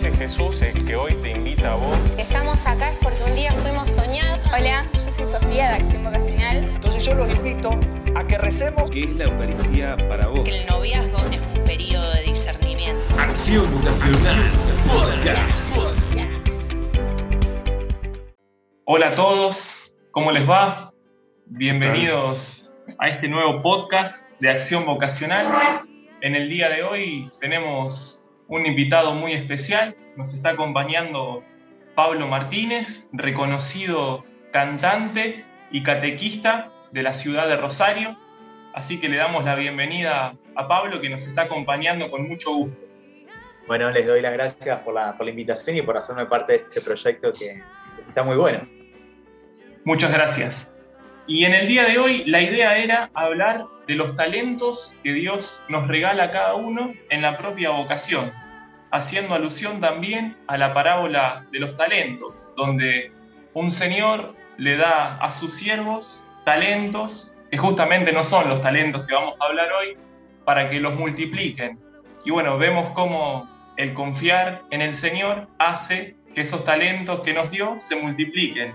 Ese Jesús el que hoy te invita a vos. Estamos acá es porque un día fuimos soñados. Hola, yo soy Sofía de Acción Vocacional. Entonces yo los invito a que recemos. ¿Qué es la Eucaristía para vos? Que el noviazgo es un periodo de discernimiento. Acción Vocacional. Hola a todos, ¿cómo les va? Bienvenidos a este nuevo podcast de Acción Vocacional. En el día de hoy tenemos un invitado muy especial. Nos está acompañando Pablo Martínez, reconocido cantante y catequista de la ciudad de Rosario. Así que le damos la bienvenida a Pablo que nos está acompañando con mucho gusto. Bueno, les doy las gracias por la, por la invitación y por hacerme parte de este proyecto que está muy bueno. Muchas gracias. Y en el día de hoy la idea era hablar de los talentos que Dios nos regala a cada uno en la propia vocación, haciendo alusión también a la parábola de los talentos, donde un señor le da a sus siervos talentos, que justamente no son los talentos que vamos a hablar hoy, para que los multipliquen. Y bueno, vemos cómo el confiar en el Señor hace que esos talentos que nos dio se multipliquen.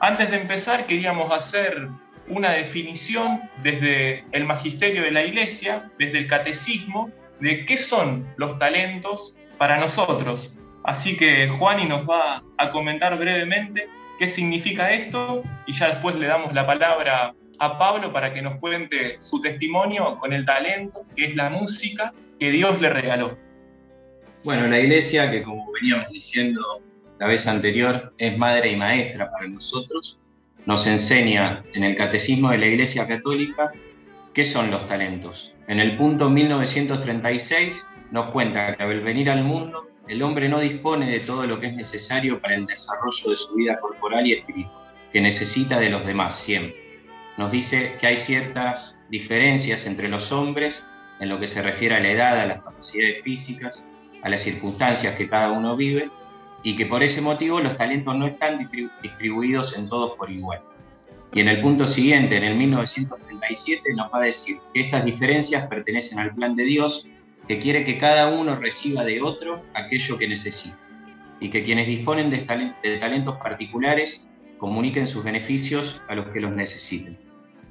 Antes de empezar, queríamos hacer una definición desde el magisterio de la iglesia, desde el catecismo, de qué son los talentos para nosotros. Así que Juani nos va a comentar brevemente qué significa esto y ya después le damos la palabra a Pablo para que nos cuente su testimonio con el talento, que es la música que Dios le regaló. Bueno, la iglesia, que como veníamos diciendo la vez anterior, es madre y maestra para nosotros, nos enseña en el Catecismo de la Iglesia Católica qué son los talentos. En el punto 1936 nos cuenta que al venir al mundo, el hombre no dispone de todo lo que es necesario para el desarrollo de su vida corporal y espiritual, que necesita de los demás siempre. Nos dice que hay ciertas diferencias entre los hombres en lo que se refiere a la edad, a las capacidades físicas, a las circunstancias que cada uno vive, y que por ese motivo los talentos no están distribuidos en todos por igual. Y en el punto siguiente, en el 1937, nos va a decir que estas diferencias pertenecen al plan de Dios, que quiere que cada uno reciba de otro aquello que necesita, y que quienes disponen de, talentos particulares comuniquen sus beneficios a los que los necesiten.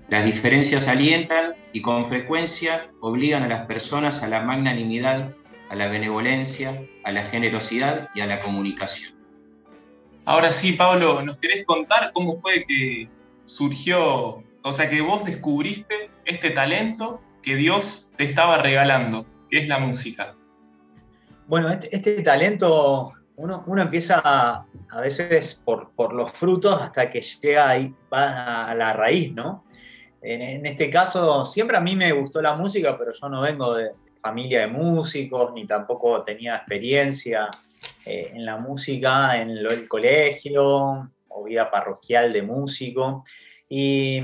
Las diferencias alientan y con frecuencia obligan a las personas a la magnanimidad a la benevolencia, a la generosidad y a la comunicación. Ahora sí, Pablo, ¿nos querés contar cómo fue que surgió, o sea, que vos descubriste este talento que Dios te estaba regalando, que es la música? Bueno, este, este talento uno, uno, empieza a, veces por, por, los frutos hasta que llega ahí, va a la raíz, ¿no? En, este caso, siempre a mí me gustó la música, pero yo no vengo de, familia de músicos, ni tampoco tenía experiencia eh, en la música en el colegio vida parroquial de músico. Y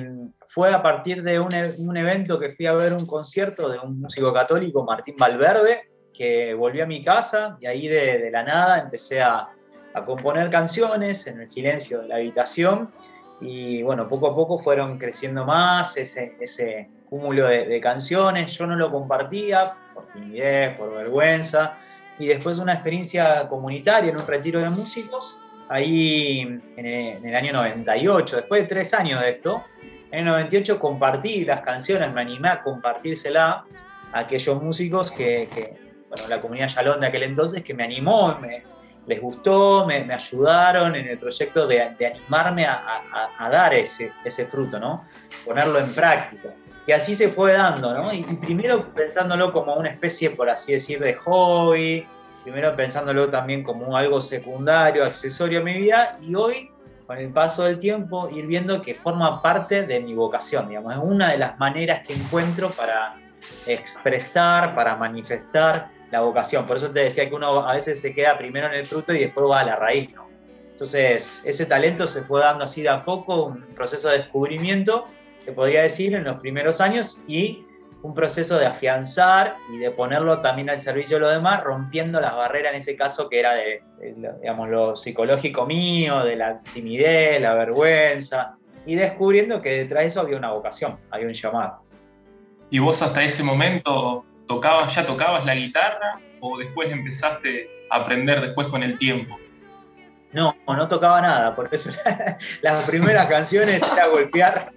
fue a partir de un, e, un, evento que fui a ver un concierto de un músico católico, Martín Valverde, que volví a mi casa y ahí de, de la nada empecé a, a, componer canciones en el silencio de la habitación. Y bueno, poco a poco fueron creciendo más ese, ese cúmulo de, de canciones. Yo no lo compartía por timidez, por vergüenza. Y después una experiencia comunitaria en un retiro de músicos, ahí en el, año 98, después de tres años de esto, en el 98 compartí las canciones, me animé a compartírsela a aquellos músicos que, bueno, la comunidad Yalón de aquel entonces, que me animó, me, les gustó, me, ayudaron en el proyecto de, animarme a, a, dar ese, ese fruto, ¿no? Ponerlo en práctica. Y así se fue dando, ¿no? Y, primero pensándolo como una especie, por así decir, de hobby, primero pensándolo también como algo secundario, accesorio a mi vida, y hoy, con el paso del tiempo, ir viendo que forma parte de mi vocación, digamos, es una de las maneras que encuentro para expresar, para manifestar la vocación. Por eso te decía que uno a veces se queda primero en el fruto y después va a la raíz, ¿no? Entonces, ese talento se fue dando así de a poco, un proceso de descubrimiento te podría decir, en los primeros años y un proceso de afianzar y de ponerlo también al servicio de los demás, rompiendo las barreras en ese caso que era de, digamos, lo psicológico mío, de la timidez, la vergüenza, y descubriendo que detrás de eso había una vocación, había un llamado. ¿Y vos hasta ese momento tocabas, ya tocabas la guitarra o después empezaste a aprender después con el tiempo? No, no tocaba nada, por eso las primeras canciones era golpear.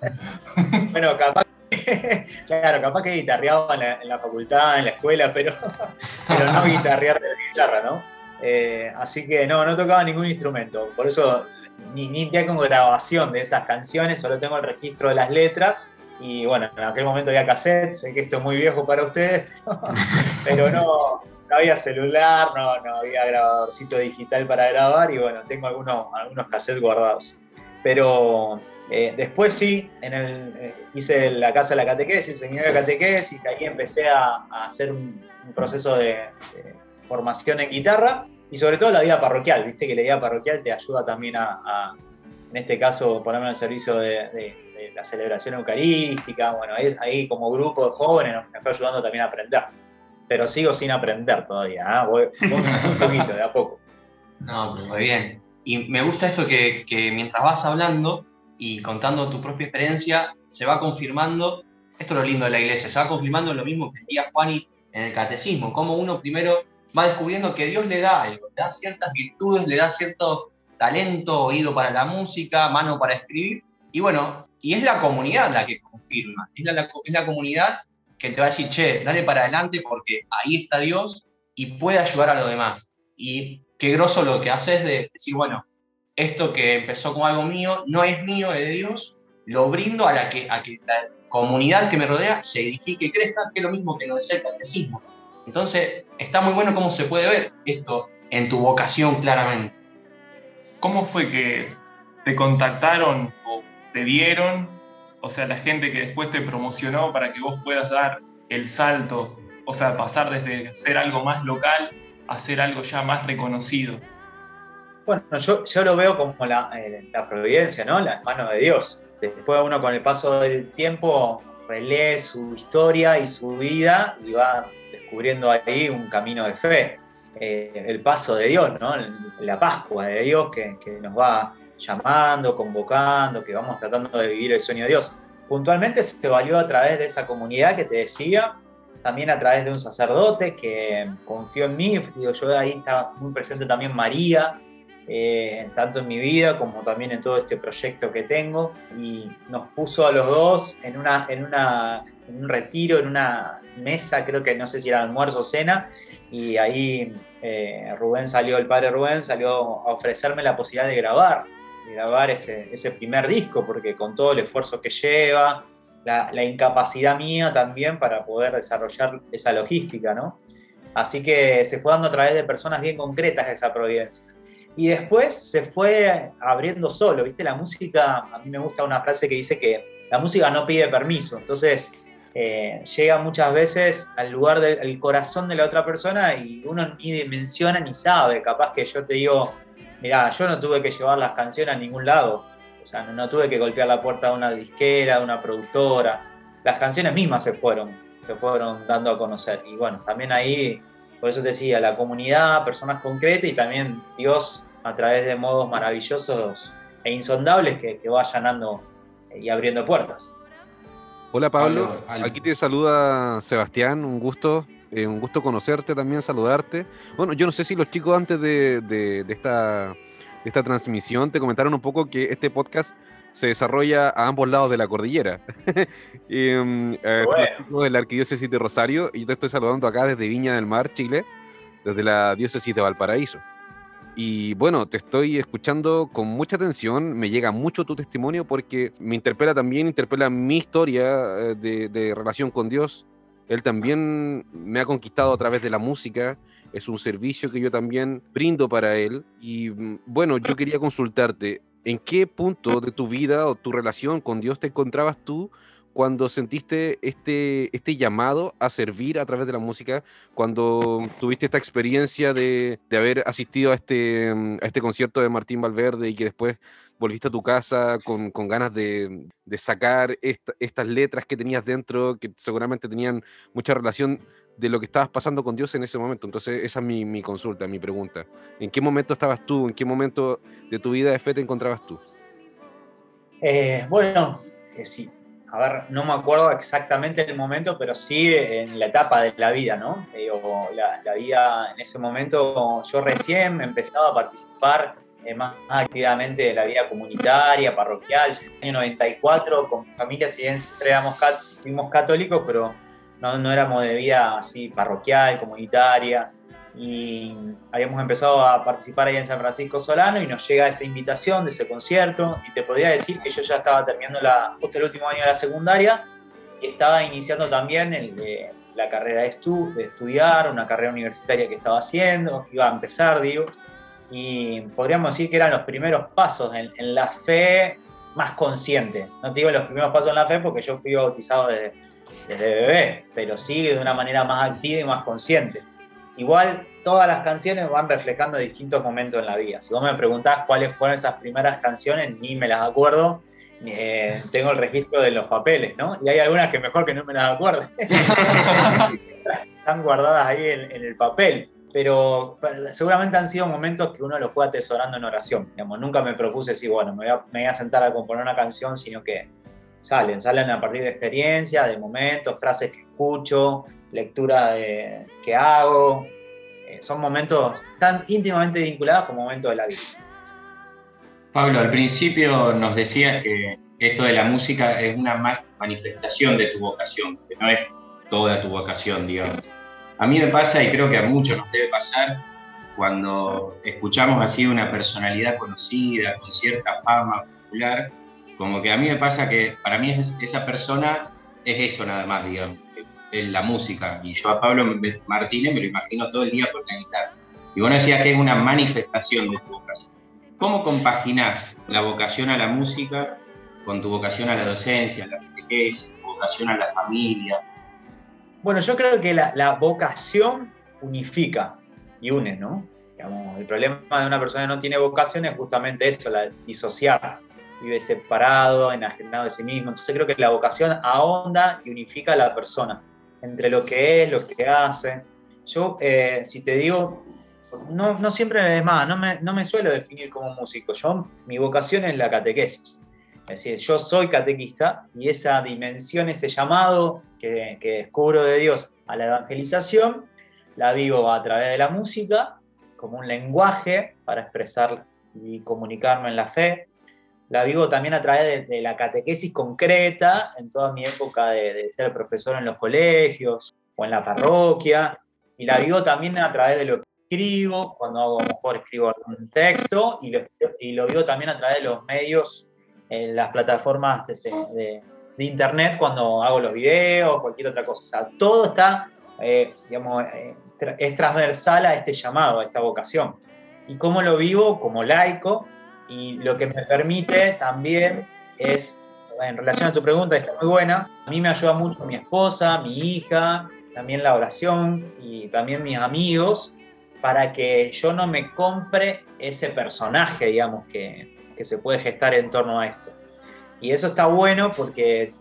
bueno, capaz claro, capaz que guitarreaba en la, facultad, en la escuela, pero, pero no guitarrear de la guitarra, ¿no? Eh, así que no, no tocaba ningún instrumento. Por eso ni, ni tengo grabación de esas canciones, solo tengo el registro de las letras. Y bueno, en aquel momento había cassette, sé que esto es muy viejo para ustedes, pero no, no había celular, no, no había grabadorcito digital para grabar y bueno, tengo algunos, algunos cassettes guardados. Pero eh, después sí, en el, eh, hice la casa de la catequesis, el de catequesis, ahí empecé a, hacer un, proceso de, formación en guitarra y sobre todo la vida parroquial, viste que la vida parroquial te ayuda también a, en este caso, ponerme al servicio de, la celebración eucarística, bueno, ahí, ahí, como grupo de jóvenes me fue ayudando también a aprender. Pero sigo sin aprender todavía, ¿eh? voy, un poquito, de a poco. No, pero muy bien. Y me gusta esto que mientras vas hablando y contando tu propia experiencia, se va confirmando, esto es lo lindo de la iglesia, se va confirmando lo mismo que decía Juani en el catecismo, como uno primero va descubriendo que Dios le da algo, le da ciertas virtudes, le da cierto talento, oído para la música, mano para escribir, y bueno, y es la comunidad la que confirma, es la, es la comunidad que te va a decir, che, dale para adelante porque ahí está Dios y puede ayudar a los demás. Y qué groso lo que haces de decir, bueno, esto que empezó como algo mío no es mío, es de Dios, lo brindo a, la que, a que la comunidad que me rodea se edifique y crezca, que es lo mismo que lo decía el catecismo. Entonces, está muy bueno cómo se puede ver esto en tu vocación claramente. ¿Cómo fue que te contactaron o te vieron? O sea, la gente que después te promocionó para que vos puedas dar el salto, o sea, pasar desde ser algo más local a ser algo ya más reconocido. Bueno, yo, yo lo veo como la, eh, la providencia, ¿no? La mano de Dios. Después uno con el paso del tiempo relee su historia y su vida y va descubriendo ahí un camino de fe. Eh, el paso de Dios, ¿no? La Pascua de Dios que, que, nos va llamando, convocando, que vamos tratando de vivir el sueño de Dios. Puntualmente se valió a través de esa comunidad que te decía, también a través de un sacerdote que confió en mí, digo, yo ahí está muy presente también María, eh, tanto en mi vida como también en todo este proyecto que tengo. Y nos puso a los dos en, una, en, una, en un retiro, en una mesa, creo que no sé si era almuerzo o cena, y ahí eh, Rubén salió, el padre Rubén salió a ofrecerme la posibilidad de grabar, de grabar ese, ese primer disco, porque con todo el esfuerzo que lleva, la, la, incapacidad mía también para poder desarrollar esa logística, ¿no? Así que se fue dando a través de personas bien concretas esa providencia. Y después se fue abriendo solo, ¿viste? La música, a mí me gusta una frase que dice que la música no pide permiso, entonces eh, llega muchas veces al lugar del corazón de la otra persona y uno ni dimensiona ni sabe, capaz que yo te digo, mira, yo no tuve que llevar las canciones a ningún lado, o sea, no, no tuve que golpear la puerta de una disquera, de una productora, las canciones mismas se fueron, se fueron dando a conocer. Y bueno, también ahí por eso te decía, la comunidad, personas concretas y también Dios a través de modos maravillosos e insondables que, que va allanando y abriendo puertas. Hola Pablo, aquí te saluda Sebastián, un gusto, eh, un gusto conocerte también, saludarte. Bueno, yo no sé si los chicos antes de, de, de, esta, de esta transmisión te comentaron un poco que este podcast se desarrolla a ambos lados de la cordillera. y, um, eh, bueno. de la Arquidiócesis de Rosario y yo te estoy saludando acá desde Viña del Mar, Chile, desde la Diócesis de Valparaíso. Y bueno, te estoy escuchando con mucha atención, me llega mucho tu testimonio porque me interpela también, interpela mi historia eh, de, de relación con Dios. Él también me ha conquistado a través de la música, es un servicio que yo también brindo para él. Y mm, bueno, yo quería consultarte, ¿en qué punto de tu vida o tu relación con Dios te encontrabas tú cuando sentiste este, este llamado a servir a través de la música, cuando tuviste esta experiencia de, de haber asistido a este, a este concierto de Martín Valverde y que después volviste a tu casa con, con ganas de, de sacar esta, estas letras que tenías dentro, que seguramente tenían mucha relación de lo que estabas pasando con Dios en ese momento. Entonces, esa es mi, mi, consulta, mi pregunta. ¿En qué momento estabas tú? ¿En qué momento de tu vida de fe te encontrabas tú? Eh, bueno, eh, sí. a ver, no me acuerdo exactamente el momento, pero sí en la etapa de la vida, ¿no? Digo, la, la, vida en ese momento, yo recién empezaba a participar eh, más, activamente de la vida comunitaria, parroquial. En el año 94, con mi familia, si bien éramos, fuimos católicos, pero no, no éramos de vida así parroquial, comunitaria y habíamos empezado a participar ahí en San Francisco Solano y nos llega esa invitación de ese concierto y te podría decir que yo ya estaba terminando la, justo el último año de la secundaria y estaba iniciando también el, la carrera de, de estudiar, una carrera universitaria que estaba haciendo, iba a empezar, digo, y podríamos decir que eran los primeros pasos en, en la fe más consciente. No te digo los primeros pasos en la fe porque yo fui bautizado desde, desde bebé, pero sí de una manera más activa y más consciente. Igual todas las canciones van reflejando distintos momentos en la vida. Si vos me preguntás cuáles fueron esas primeras canciones, ni me las acuerdo. Eh, tengo el registro de los papeles, ¿no? Y hay algunas que mejor que no me las acuerde. Están guardadas ahí en, el papel. Pero, seguramente han sido momentos que uno los fue atesorando en oración. Digamos, nunca me propuse decir, bueno, me voy, a, me voy a sentar a componer una canción, sino que salen, salen a partir de experiencias, de momentos, frases que escucho, lectura que hago. Eh, son momentos tan íntimamente vinculados como momentos de la vida. Pablo, al principio nos decías que esto de la música es una manifestación de tu vocación, que no es toda tu vocación, digamos. A mí me pasa, y creo que a muchos nos debe pasar, cuando escuchamos así una personalidad conocida, con cierta fama popular, como que a mí me pasa que para mí esa persona es eso nada más, digamos la música. Y yo a Pablo Martínez me lo imagino todo el día con la guitarra. Y bueno decías que es una manifestación de tu vocación. ¿Cómo compaginás la vocación a la música con tu vocación a la docencia, la catequesis, tu vocación a la familia? Bueno, yo creo que la, vocación unifica y une, ¿no? el problema de una persona que no tiene vocación es justamente eso, la disociar. Vive separado, enajenado de sí mismo. Entonces creo que la vocación ahonda y unifica a la persona entre lo que es, lo que hace. Yo, eh, si te digo, no, no siempre es más, no me, no me, suelo definir como músico. Yo, mi vocación es la catequesis. Es decir, yo soy catequista y esa dimensión, ese llamado que, que descubro de Dios a la evangelización, la vivo a través de la música, como un lenguaje para expresar y comunicarme en la fe, la vivo también a través de, la catequesis concreta, en toda mi época de, ser profesor en los colegios o en la parroquia, y la vivo también a través de lo que escribo, cuando hago, lo mejor escribo algún texto, y lo, y lo vivo también a través de los medios, en las plataformas de, internet, cuando hago los videos, cualquier otra cosa. O sea, todo está, eh, digamos, eh, es transversal a este llamado, a esta vocación. ¿Y cómo lo vivo? Como laico, y lo que me permite también es, en relación a tu pregunta, está muy buena, a mí me ayuda mucho mi esposa, mi hija, también la oración y también mis amigos, para que yo no me compre ese personaje, digamos, que, que se puede gestar en torno a esto. Y eso está bueno porque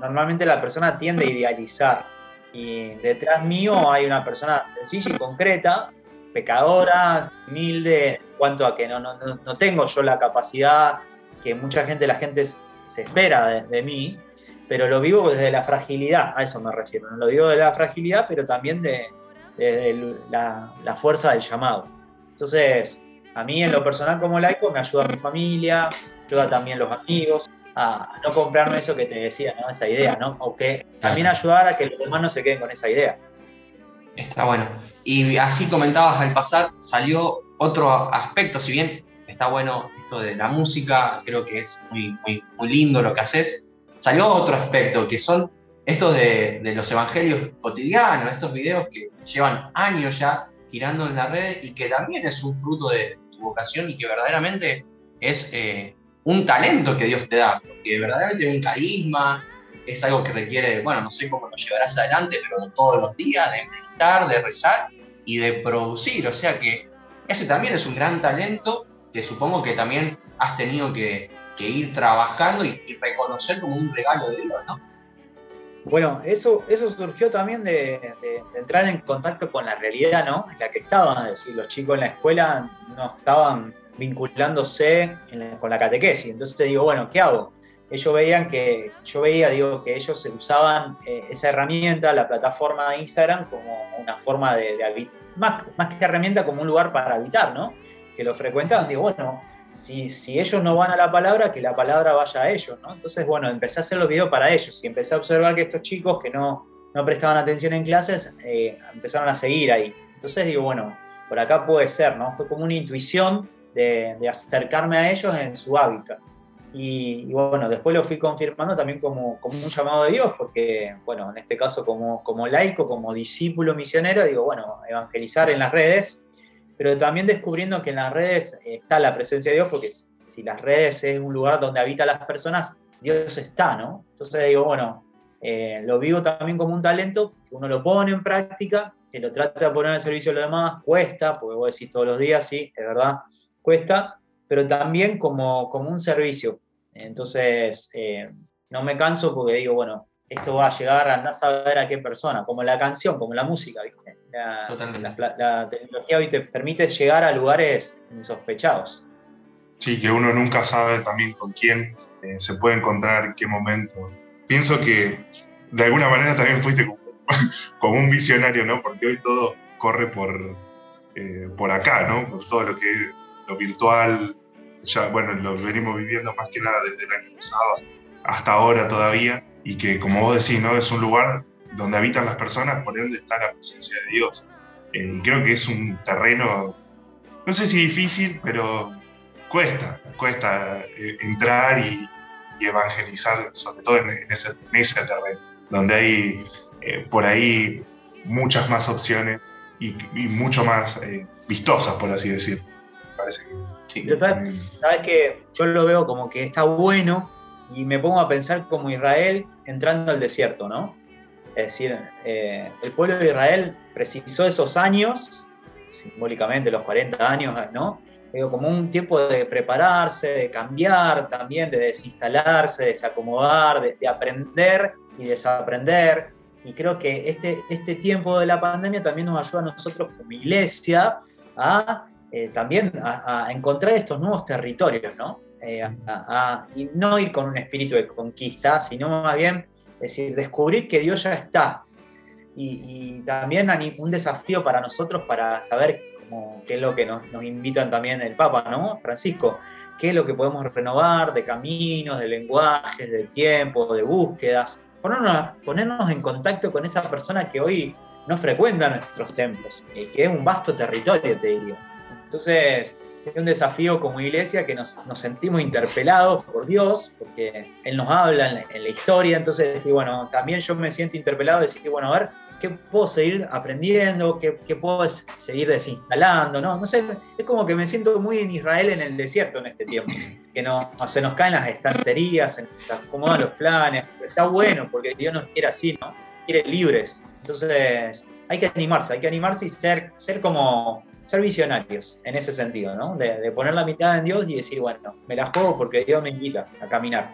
normalmente la persona tiende a idealizar. Y detrás mío hay una persona sencilla y concreta pecadora, humilde, en cuanto a que no, no, no tengo yo la capacidad que mucha gente, la gente se espera de, mí, pero lo vivo desde la fragilidad, a eso me refiero, no lo digo de la fragilidad, pero también de, la, la, fuerza del llamado. Entonces, a mí en lo personal como laico me ayuda mi familia, ayuda también los amigos, a no comprarme eso que te decía, ¿no? esa idea, ¿no? O que también ayudar a que los demás no se queden con esa idea. Está bueno. Y así comentabas al pasar, salió otro aspecto, si bien está bueno esto de la música, creo que es muy, muy, lindo lo que haces, salió otro aspecto, que son estos de, los evangelios cotidianos, estos videos que llevan años ya girando en la red y que también es un fruto de tu vocación y que verdaderamente es eh, un talento que Dios te da, porque verdaderamente es un carisma, es algo que requiere, bueno, no sé cómo lo llevarás adelante, pero todos los días, de de rezar y de producir. O sea que ese también es un gran talento que supongo que también has tenido que, ir trabajando y, reconocer como un regalo de Dios, ¿no? Bueno, eso, eso surgió también de, entrar en contacto con la realidad, ¿no? En la que estaban, es decir, los chicos en la escuela no estaban vinculándose con la catequesis. Entonces te digo, bueno, ¿qué hago? Ellos veían que, yo veía, digo, que ellos usaban eh, esa herramienta, la plataforma de Instagram, como una forma de, de más, más que herramienta, como un lugar para habitar, ¿no? Que lo frecuentaban, digo, bueno, si, si, ellos no van a la palabra, que la palabra vaya a ellos, ¿no? Entonces, bueno, empecé a hacer los videos para ellos y empecé a observar que estos chicos que no, no prestaban atención en clases, eh, empezaron a seguir ahí. Entonces digo, bueno, por acá puede ser, ¿no? Fue como una intuición de, de acercarme a ellos en su hábitat. Y, bueno, después lo fui confirmando también como, como, un llamado de Dios, porque, bueno, en este caso como, como laico, como discípulo misionero, digo, bueno, evangelizar en las redes, pero también descubriendo que en las redes está la presencia de Dios, porque si las redes es un lugar donde habitan las personas, Dios está, ¿no? Entonces digo, bueno, eh, lo vivo también como un talento, que uno lo pone en práctica, que lo trata de poner al servicio de los demás, cuesta, porque vos decís todos los días, sí, es verdad, cuesta, pero también como, como un servicio. Entonces, eh, no me canso porque digo, bueno, esto va a llegar a no saber a qué persona, como la canción, como la música, ¿viste? La, la, tecnología hoy te permite llegar a lugares insospechados. Sí, que uno nunca sabe también con quién eh, se puede encontrar, en qué momento. Pienso que de alguna manera también fuiste como, un visionario, ¿no? Porque hoy todo corre por, eh, por acá, ¿no? Por todo lo que es lo virtual, ya, bueno, lo venimos viviendo más que nada desde el año pasado hasta ahora todavía, y que como vos decís, ¿no? Es un lugar donde habitan las personas, por ende está la presencia de Dios. Eh, y creo que es un terreno, no sé si difícil, pero cuesta, cuesta eh, entrar y, evangelizar, sobre todo en, ese, terreno, donde hay eh, por ahí muchas más opciones y, y mucho más vistosas, por así decirlo. Parece que sabes, que yo lo veo como que está bueno y me pongo a pensar como Israel entrando al desierto, ¿no? Es decir, eh, el pueblo de Israel precisó esos años, simbólicamente los 40 años, ¿no? Digo, como un tiempo de prepararse, de cambiar también, de desinstalarse, de desacomodar, de, de aprender y desaprender. Y creo que este, este tiempo de la pandemia también nos ayuda a nosotros como iglesia a eh, también a, encontrar estos nuevos territorios, ¿no? Eh, y no ir con un espíritu de conquista, sino más bien decir, descubrir que Dios ya está. Y, también un desafío para nosotros para saber qué es lo que nos, invitan también el Papa, ¿no? Francisco, qué es lo que podemos renovar de caminos, de lenguajes, de tiempo, de búsquedas. Ponernos, ponernos en contacto con esa persona que hoy no frecuenta nuestros templos, eh, que es un vasto territorio, te diría. Entonces, es un desafío como iglesia que nos, sentimos interpelados por Dios, porque Él nos habla en la, historia, entonces, y bueno, también yo me siento interpelado de decir, bueno, a ver, ¿qué puedo seguir aprendiendo? ¿Qué, puedo seguir desinstalando? ¿no? no sé, es como que me siento muy en Israel en el desierto en este tiempo, que no, se nos caen las estanterías, se nos acomodan los planes, está bueno porque Dios nos quiere así, ¿no? Quiere libres. Entonces, hay que animarse, hay que animarse y ser, ser como ser visionarios en ese sentido, ¿no? De, poner la mitad en Dios y decir, bueno, me la juego porque Dios me invita a caminar.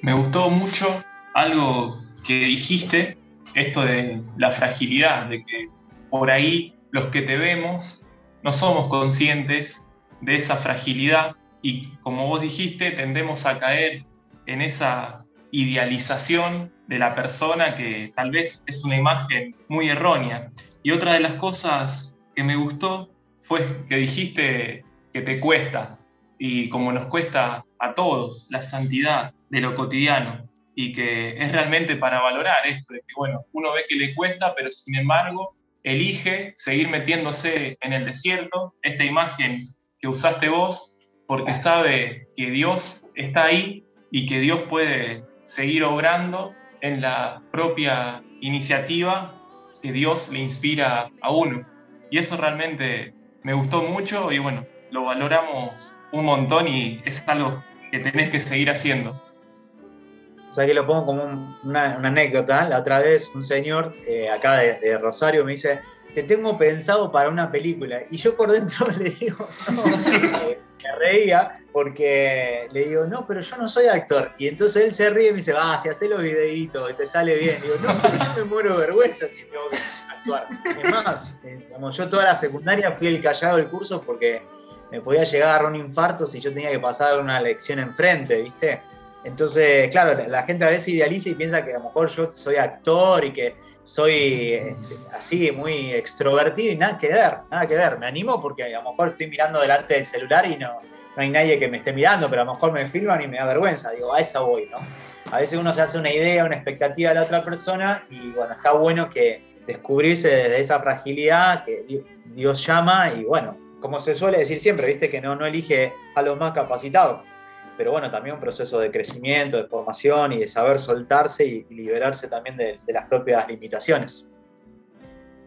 Me gustó mucho algo que dijiste, esto de la fragilidad, de que por ahí los que te vemos no somos conscientes de esa fragilidad y como vos dijiste, tendemos a caer en esa idealización de la persona que tal vez es una imagen muy errónea. Y otra de las cosas que me gustó fue que dijiste que te cuesta, y como nos cuesta a todos, la santidad de lo cotidiano, y que es realmente para valorar esto, de que bueno, uno ve que le cuesta, pero sin embargo elige seguir metiéndose en el desierto, esta imagen que usaste vos, porque sabe que Dios está ahí y que Dios puede seguir obrando en la propia iniciativa que Dios le inspira a uno. Y eso realmente me gustó mucho y bueno, lo valoramos un montón y es algo que tenés que seguir haciendo. O sea que lo pongo como una, anécdota. La otra vez un señor eh, acá de, Rosario me dice, te tengo pensado para una película. Y yo por dentro le digo, no, eh, me reía porque le digo, no, pero yo no soy actor. Y entonces él se ríe y me dice, va, si haces los videitos y te sale bien. Y digo, no, pero yo me muero vergüenza si tengo que actuar. Es más, eh, como yo toda la secundaria fui el callado del curso porque me podía llegar a un infarto si yo tenía que pasar una lección enfrente, ¿viste? Entonces, claro, la gente a veces idealiza y piensa que a lo mejor yo soy actor y que soy este, así muy extrovertido y nada que ver, nada que ver. Me animo porque a lo mejor estoy mirando delante del celular y no, no hay nadie que me esté mirando, pero a lo mejor me filman y me da vergüenza. Digo, a esa voy, ¿no? A veces uno se hace una idea, una expectativa de la otra persona y bueno, está bueno que descubrirse desde esa fragilidad que Dios llama y bueno, como se suele decir siempre, viste que no, no elige a los más capacitados, pero bueno, también un proceso de crecimiento, de formación y de saber soltarse y, liberarse también de, las propias limitaciones.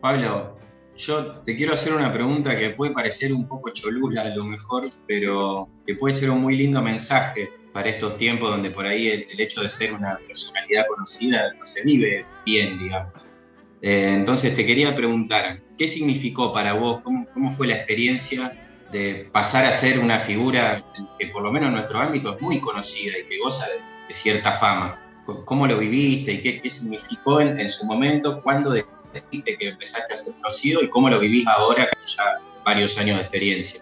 Pablo, yo te quiero hacer una pregunta que puede parecer un poco cholula a lo mejor, pero que puede ser un muy lindo mensaje para estos tiempos donde por ahí el, hecho de ser una personalidad conocida no se vive bien, digamos. Eh, entonces te quería preguntar, ¿qué significó para vos, cómo, cómo fue la experiencia de pasar a ser una figura que por lo menos en nuestro ámbito es muy conocida y que goza de, cierta fama. ¿Cómo lo viviste y qué, qué significó en, su momento? ¿Cuándo decidiste que empezaste a ser conocido y cómo lo vivís ahora con ya varios años de experiencia?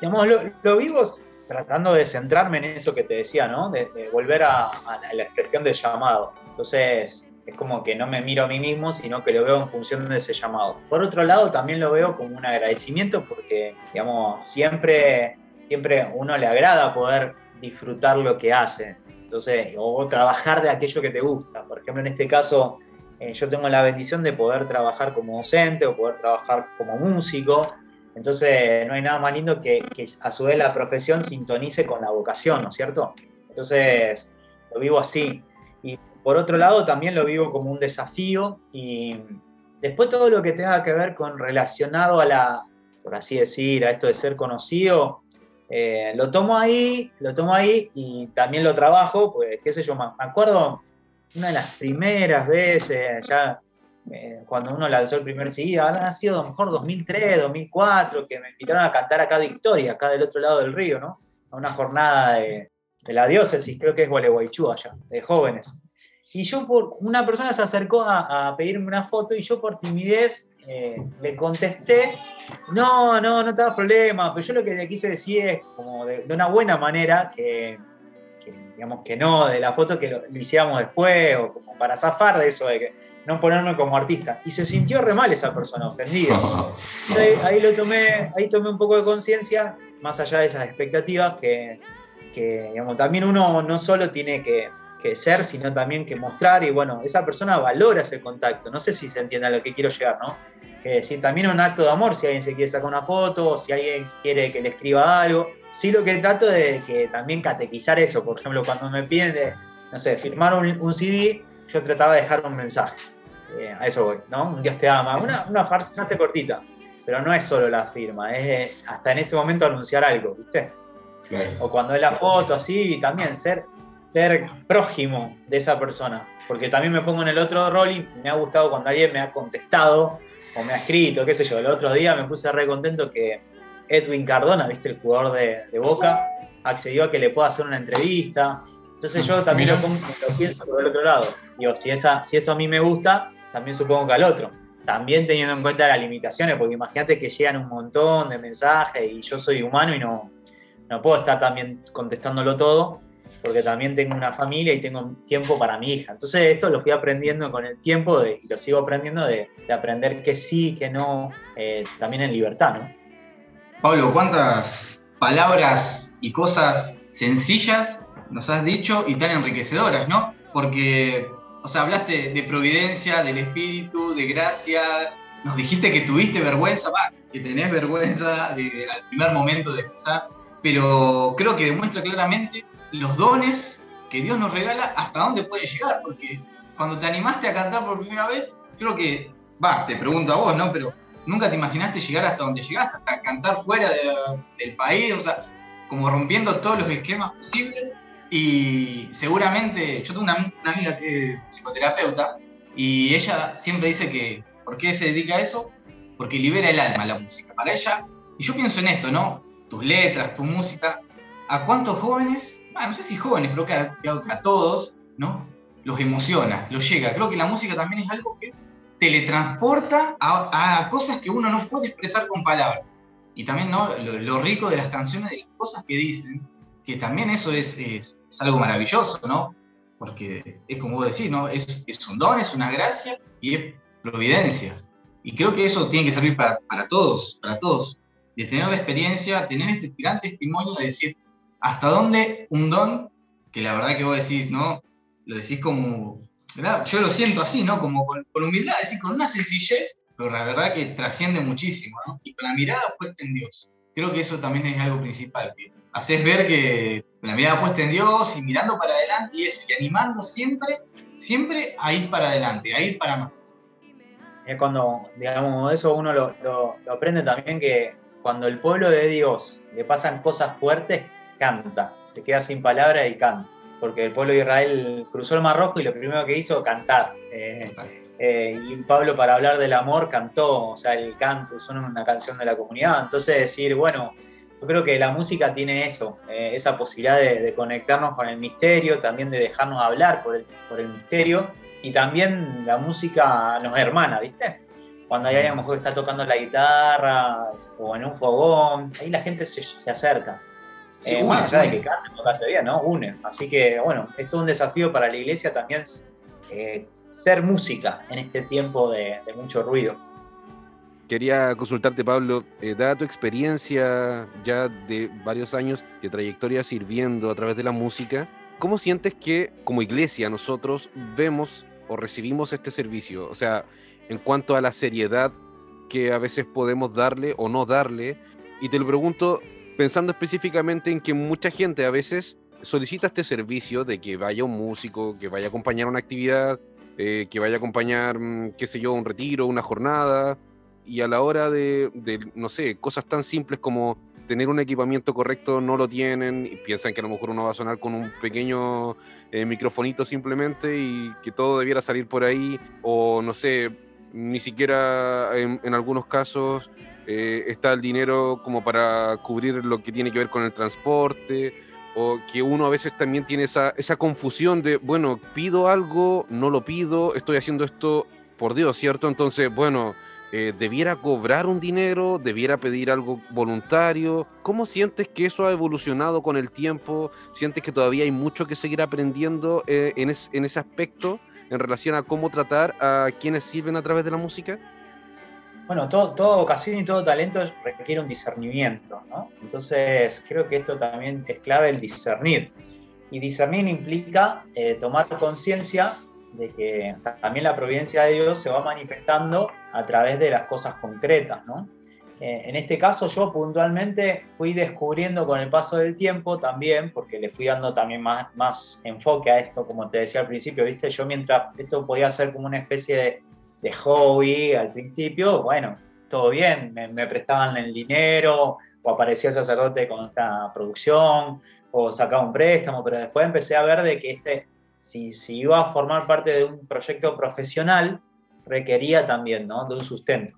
Digamos, lo, vivo tratando de centrarme en eso que te decía, ¿no? De, volver a, a, la expresión del llamado. Entonces, es como que no me miro a mí mismo, sino que lo veo en función de ese llamado. Por otro lado, también lo veo como un agradecimiento porque, digamos, siempre, siempre uno le agrada poder disfrutar lo que hace. Entonces, o trabajar de aquello que te gusta. Por ejemplo, en este caso, eh, yo tengo la bendición de poder trabajar como docente o poder trabajar como músico. Entonces, no hay nada más lindo que, que a su vez la profesión sintonice con la vocación, ¿no es cierto? Entonces, lo vivo así. Y por otro lado, también lo vivo como un desafío y después todo lo que tenga que ver con relacionado a la, por así decir, a esto de ser conocido, eh, lo tomo ahí, lo tomo ahí y también lo trabajo, pues qué sé yo, me acuerdo una de las primeras veces, ya eh, cuando uno lanzó el primer CD, ha sido lo mejor 2003, 2004, que me invitaron a cantar acá Victoria, acá del otro lado del río, ¿no? A una jornada de, de la diócesis, creo que es Gualeguaychú allá, de jóvenes. Y yo, por, una persona se acercó a, pedirme una foto y yo por timidez eh, le contesté, no, no, no te das problema, pero yo lo que quise decir es como de, una buena manera que, digamos que no, de la foto que lo, hiciéramos después, o como para zafar de eso, de que no ponerme como artista. Y se sintió re mal esa persona, ofendida. Ahí, ahí, lo tomé, ahí tomé un poco de conciencia, más allá de esas expectativas, que, que digamos, también uno no solo tiene que que ser, sino también que mostrar. Y bueno, esa persona valora ese contacto. No sé si se entiende a lo que quiero llegar, ¿no? Que decir, también un acto de amor si alguien se quiere sacar una foto, o si alguien quiere que le escriba algo. Sí, lo que trato de que también catequizar eso. Por ejemplo, cuando me piden de, no sé, firmar un, CD, yo trataba de dejar un mensaje. Eh, a eso voy, ¿no? Un Dios te ama. Una, una frase cortita. Pero no es solo la firma, es hasta en ese momento anunciar algo, ¿viste? O cuando es la foto, así, también ser ser prójimo de esa persona. Porque también me pongo en el otro rol y me ha gustado cuando alguien me ha contestado o me ha escrito, qué sé yo. El otro día me puse re contento que Edwin Cardona, viste, el jugador de, Boca, accedió a que le pueda hacer una entrevista. Entonces yo también lo, pongo, lo, pienso por el otro lado. Digo, si, esa, si eso a mí me gusta, también supongo que al otro. También teniendo en cuenta las limitaciones, porque imagínate que llegan un montón de mensajes y yo soy humano y no, no puedo estar también contestándolo todo porque también tengo una familia y tengo tiempo para mi hija. Entonces esto lo fui aprendiendo con el tiempo de, y lo sigo aprendiendo de, aprender que sí, que no, eh, también en libertad, ¿no? Pablo, ¿cuántas palabras y cosas sencillas nos has dicho y tan enriquecedoras, ¿no? Porque, o sea, hablaste de providencia, del espíritu, de gracia, nos dijiste que tuviste vergüenza, que tenés vergüenza al primer momento de empezar, pero creo que demuestra claramente los dones que Dios nos regala, hasta dónde pueden llegar, porque cuando te animaste a cantar por primera vez, creo que, va, te pregunto a vos, ¿no? Pero nunca te imaginaste llegar hasta donde llegaste, hasta cantar fuera del país, o sea, como rompiendo todos los esquemas posibles. Y seguramente, yo tengo una, amiga que es psicoterapeuta, y ella siempre dice que, ¿por qué se dedica a eso? Porque libera el alma la música. Para ella, y yo pienso en esto, ¿no? Tus letras, tu música, ¿a cuántos jóvenes no sé si jóvenes, creo que a, todos, ¿no? Los emociona, los llega. Creo que la música también es algo que teletransporta a, cosas que uno no puede expresar con palabras. Y también ¿no? Lo, rico de las canciones, de las cosas que dicen, que también eso es, es, algo maravilloso, ¿no? Porque es como vos decís, ¿no? Es, es, un don, es una gracia y es providencia. Y creo que eso tiene que servir para, para todos, para todos. De tener la experiencia, tener este gran testimonio de decir hasta dónde un don, que la verdad que vos decís, ¿no? Lo decís como, yo lo siento así, ¿no? Como con, humildad, decir, con una sencillez, pero la verdad que trasciende muchísimo, ¿no? Y con la mirada puesta en Dios. Creo que eso también es algo principal, que haces ver que con la mirada puesta en Dios y mirando para adelante y eso, y animando siempre, siempre a ir para adelante, a ir para más. Es cuando, digamos, eso uno lo, lo aprende también que cuando el pueblo de Dios le pasan cosas fuertes, canta, te queda sin palabras y canta porque el pueblo de Israel cruzó el Mar Rojo y lo primero que hizo, cantar. Eh, eh, y Pablo para hablar del amor cantó, o sea, el canto, son una canción de la comunidad. Entonces decir, bueno, yo creo que la música tiene eso, eh, esa posibilidad de, conectarnos con el misterio, también de dejarnos hablar por el, por el misterio, y también la música nos hermana, ¿viste? Cuando hay alguien que está tocando la guitarra o en un fogón, ahí la gente se, se acerca. Eh, más allá de que cante no cante bien, ¿no? Une. Así que, bueno, es todo un desafío para la iglesia también eh, ser música en este tiempo de, mucho ruido. Quería consultarte, Pablo, eh, dada tu experiencia ya de varios años de trayectoria sirviendo a través de la música, ¿cómo sientes que como iglesia nosotros vemos o recibimos este servicio? O sea, en cuanto a la seriedad que a veces podemos darle o no darle. Y te lo pregunto pensando específicamente en que mucha gente a veces solicita este servicio de que vaya un músico, que vaya a acompañar una actividad, eh, que vaya a acompañar, mm, qué sé yo, un retiro, una jornada, y a la hora de, no sé, cosas tan simples como tener un equipamiento correcto no lo tienen y piensan que a lo mejor uno va a sonar con un pequeño eh, microfonito simplemente y que todo debiera salir por ahí o no sé, ni siquiera en algunos casos eh, está el dinero como para cubrir lo que tiene que ver con el transporte, o que uno a veces también tiene esa, esa confusión de, bueno, pido algo, no lo pido, estoy haciendo esto por Dios, ¿cierto? Entonces, bueno, eh, debiera cobrar un dinero, debiera pedir algo voluntario. ¿Cómo sientes que eso ha evolucionado con el tiempo? ¿Sientes que todavía hay mucho que seguir aprendiendo eh, en, en ese aspecto en relación a cómo tratar a quienes sirven a través de la música? Bueno, todo, toda vocación y todo talento requiere un discernimiento, ¿no? Entonces, creo que esto también es clave el discernir. Y discernir implica eh, tomar conciencia de que también la providencia de Dios se va manifestando a través de las cosas concretas, ¿no? Eh, en este caso yo puntualmente fui descubriendo con el paso del tiempo también, porque le fui dando también más, más enfoque a esto, como te decía al principio, ¿viste? Yo mientras esto podía ser como una especie de de hobby al principio, bueno, todo bien, me, prestaban el dinero o aparecía el sacerdote con esta producción o sacaba un préstamo, pero después empecé a ver de que este, si, si iba a formar parte de un proyecto profesional, requería también ¿no? de un sustento.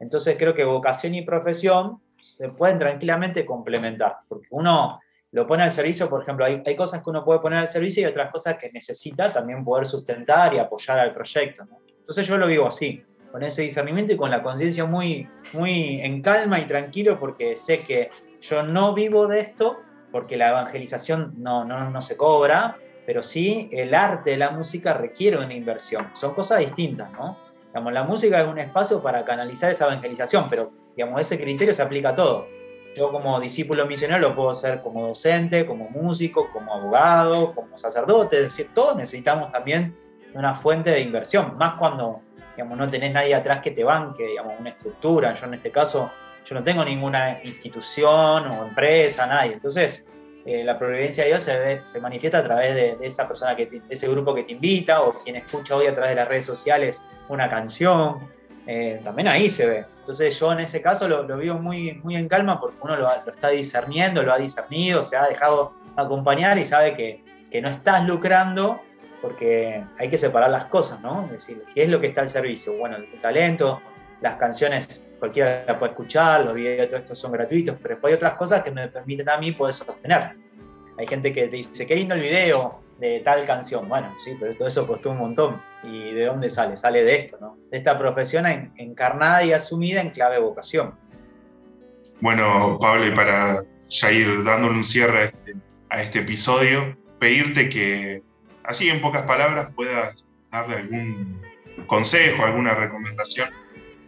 Entonces creo que vocación y profesión se pueden tranquilamente complementar, porque uno lo pone al servicio, por ejemplo, hay, hay, cosas que uno puede poner al servicio y otras cosas que necesita también poder sustentar y apoyar al proyecto. ¿no? Entonces yo lo vivo así, con ese discernimiento y con la conciencia muy, muy en calma y tranquilo porque sé que yo no vivo de esto, porque la evangelización no, no, no se cobra, pero sí el arte la música requiere una inversión. Son cosas distintas, ¿no? Digamos, la música es un espacio para canalizar esa evangelización, pero digamos, ese criterio se aplica a todo. Yo como discípulo misionero lo puedo hacer como docente, como músico, como abogado, como sacerdote, es decir, todos necesitamos también una fuente de inversión, más cuando digamos, no tenés nadie atrás que te banque, digamos, una estructura. Yo en este caso, yo no tengo ninguna institución o empresa, nadie. Entonces, eh, la providencia de Dios se, se manifiesta a través de, esa persona, que ese grupo que te invita o quien escucha hoy a través de las redes sociales una canción. Eh, también ahí se ve. Entonces yo en ese caso lo, lo vivo muy, muy en calma porque uno lo, lo, está discerniendo, lo ha discernido, se ha dejado acompañar y sabe que, que no estás lucrando porque hay que separar las cosas, ¿no? Es decir, ¿qué es lo que está al servicio? Bueno, el talento, las canciones, cualquiera la puede escuchar, los videos, todo esto son gratuitos, pero hay otras cosas que me permiten a mí poder sostener. Hay gente que te dice, qué lindo el video de tal canción. Bueno, sí, pero todo eso costó un montón. ¿Y de dónde sale? Sale de esto, ¿no? De esta profesión encarnada y asumida en clave vocación. Bueno, Pablo, y para ya ir dándole un cierre a este a este episodio, pedirte que, así en pocas palabras, puedas darle algún consejo, alguna recomendación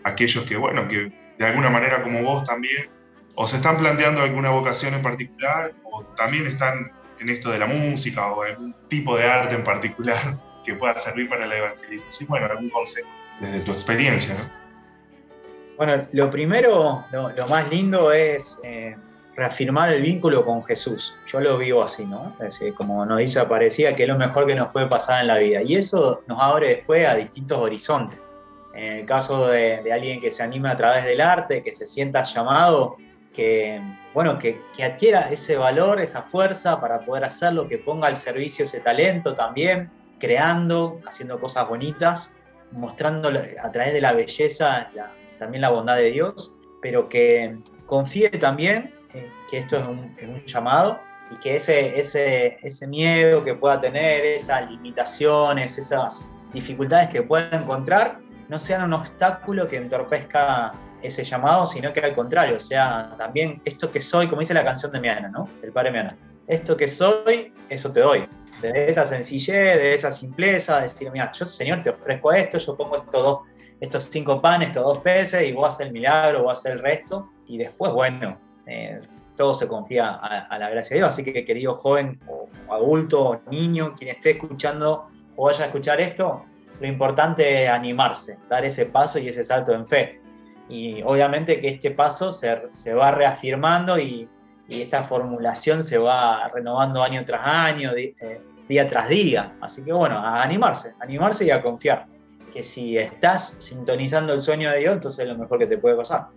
a aquellos que, bueno, que de alguna manera como vos también, o se están planteando alguna vocación en particular, o también están en esto de la música o algún tipo de arte en particular que pueda servir para la evangelización. Bueno, algún consejo desde tu experiencia, ¿no? Bueno, lo primero, lo, más lindo es eh, reafirmar el vínculo con Jesús. Yo lo vivo así, ¿no? Es decir, como nos dice, parecía que es lo mejor que nos puede pasar en la vida. Y eso nos abre después a distintos horizontes. En el caso de, de alguien que se anime a través del arte, que se sienta llamado, que, bueno, que, que, adquiera ese valor, esa fuerza para poder hacerlo, que ponga al servicio ese talento también, creando, haciendo cosas bonitas, mostrando a través de la belleza también la bondad de Dios, pero que confíe también que esto es un, es un llamado y que ese, ese, ese miedo que pueda tener, esas limitaciones, esas dificultades que pueda encontrar, no sean un obstáculo que entorpezca ese llamado, sino que al contrario, o sea, también esto que soy, como dice la canción de Miana, ¿no? El padre Miana. Esto que soy, eso te doy. De esa sencillez, de esa simpleza, decir, mira, yo, Señor, te ofrezco esto, yo pongo estos, dos, estos cinco panes, estos dos peces, y vos haces el milagro, vos haces el resto, y después, bueno, eh, todo se confía a, la gracia de Dios. Así que, querido joven, o adulto, o niño, quien esté escuchando o vaya a escuchar esto, lo importante es animarse, dar ese paso y ese salto en fe y obviamente que este paso se, va reafirmando y, esta formulación se va renovando año tras año, eh, día tras día. Así que bueno, a animarse, animarse y a confiar. Que si estás sintonizando el sueño de Dios, entonces es lo mejor que te puede pasar.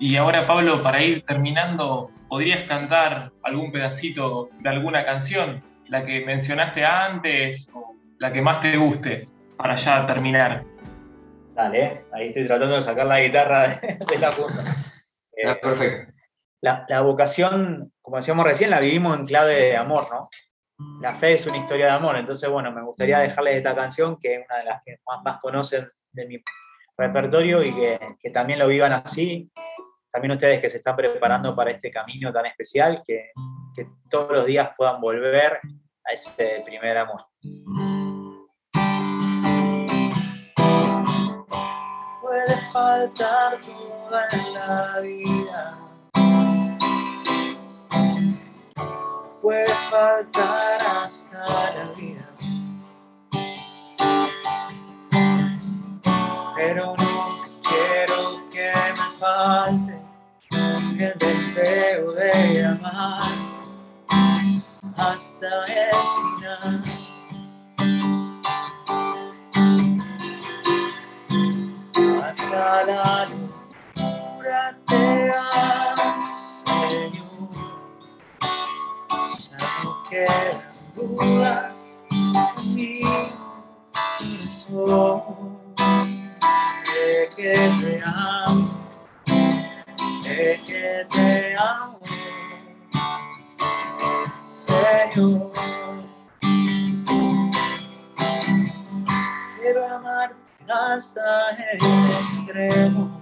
Y ahora, Pablo, para ir terminando, ¿podrías cantar algún pedacito de alguna canción? La que mencionaste antes o la que más te guste, para ya terminar. Dale, ahí estoy tratando de sacar la guitarra de, la punta. Ah, perfecto. La, la, vocación, como decíamos recién, la vivimos en clave de amor, ¿no? La fe es una historia de amor, entonces, bueno, me gustaría dejarles esta canción, que es una de las que más, más conocen de mi repertorio y que, que, también lo vivan así. También ustedes que se están preparando para este camino tan especial, que, que todos los días puedan volver a ese primer amor. puede faltar toda la vida. Puede faltar hasta la vida. Pero no quiero que me falte deseo de amar hasta el final. hasta la locura te amo, Señor. Ya no quedan dudas en mi corazón de que te amo, te amo, Señor. Quiero amarte hasta el extremo.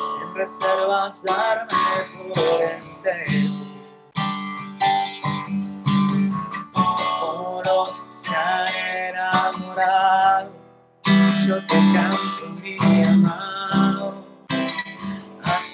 Sin reservas darme por entero. Como los que se han enamorado, yo te canto mi amado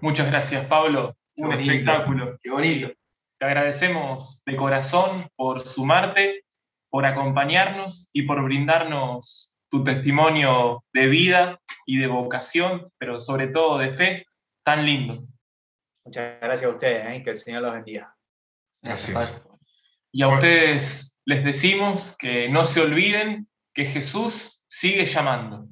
Muchas gracias, Pablo. Un espectáculo. Qué bonito. Te agradecemos de corazón por sumarte, por acompañarnos y por brindarnos tu testimonio de vida y de vocación, pero sobre todo de fe, tan lindo. Muchas gracias a ustedes, ¿eh? que el Señor los bendiga. Gracias. Y a ustedes les decimos que no se olviden que Jesús sigue llamando.